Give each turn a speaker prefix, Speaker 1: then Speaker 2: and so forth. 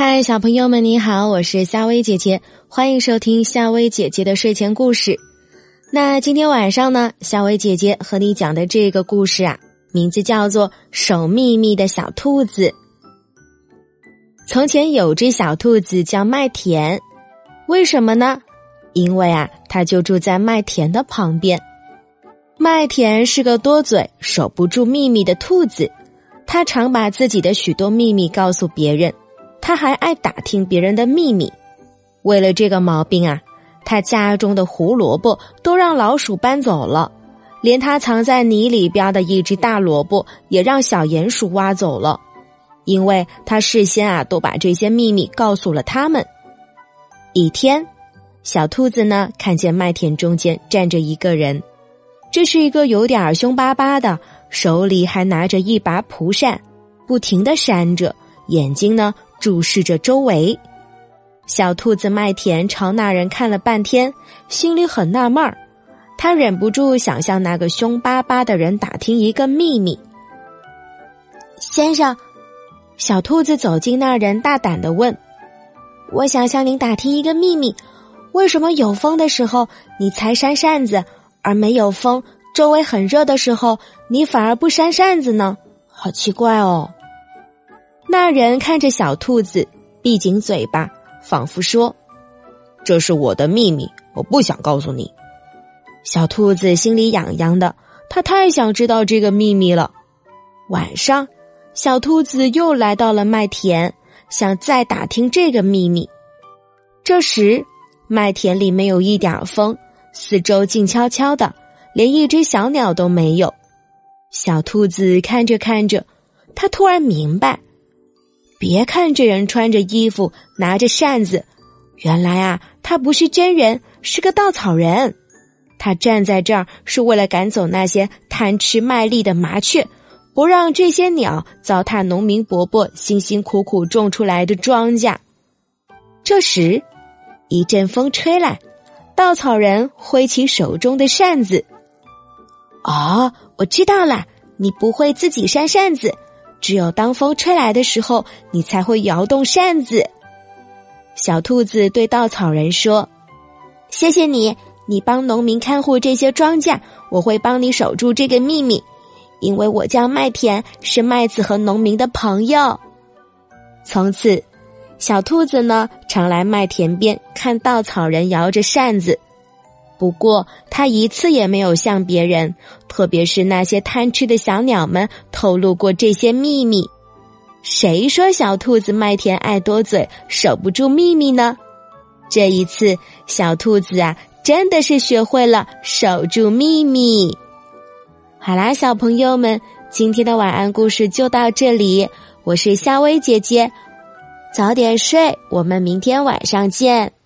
Speaker 1: 嗨，小朋友们，你好，我是夏薇姐姐，欢迎收听夏薇姐姐的睡前故事。那今天晚上呢，夏薇姐姐和你讲的这个故事啊，名字叫做《守秘密的小兔子》。从前有只小兔子叫麦田，为什么呢？因为啊，它就住在麦田的旁边。麦田是个多嘴、守不住秘密的兔子，它常把自己的许多秘密告诉别人。他还爱打听别人的秘密，为了这个毛病啊，他家中的胡萝卜都让老鼠搬走了，连他藏在泥里边的一只大萝卜也让小鼹鼠挖走了，因为他事先啊都把这些秘密告诉了他们。一天，小兔子呢看见麦田中间站着一个人，这是一个有点凶巴巴的，手里还拿着一把蒲扇，不停的扇着，眼睛呢。注视着周围，小兔子麦田朝那人看了半天，心里很纳闷儿。他忍不住想向那个凶巴巴的人打听一个秘密。先生，小兔子走进那人，大胆的问：“我想向您打听一个秘密，为什么有风的时候你才扇扇子，而没有风，周围很热的时候你反而不扇扇子呢？好奇怪哦。”那人看着小兔子，闭紧嘴巴，仿佛说：“
Speaker 2: 这是我的秘密，我不想告诉你。”
Speaker 1: 小兔子心里痒痒的，它太想知道这个秘密了。晚上，小兔子又来到了麦田，想再打听这个秘密。这时，麦田里没有一点风，四周静悄悄的，连一只小鸟都没有。小兔子看着看着，它突然明白。别看这人穿着衣服，拿着扇子，原来啊，他不是真人，是个稻草人。他站在这儿是为了赶走那些贪吃麦粒的麻雀，不让这些鸟糟蹋农民伯伯辛辛苦苦种出来的庄稼。这时，一阵风吹来，稻草人挥起手中的扇子。哦，我知道了，你不会自己扇扇子。只有当风吹来的时候，你才会摇动扇子。小兔子对稻草人说：“谢谢你，你帮农民看护这些庄稼，我会帮你守住这个秘密，因为我叫麦田，是麦子和农民的朋友。”从此，小兔子呢常来麦田边看稻草人摇着扇子。不过，他一次也没有向别人，特别是那些贪吃的小鸟们透露过这些秘密。谁说小兔子麦田爱多嘴，守不住秘密呢？这一次，小兔子啊，真的是学会了守住秘密。好啦，小朋友们，今天的晚安故事就到这里。我是夏薇姐姐，早点睡，我们明天晚上见。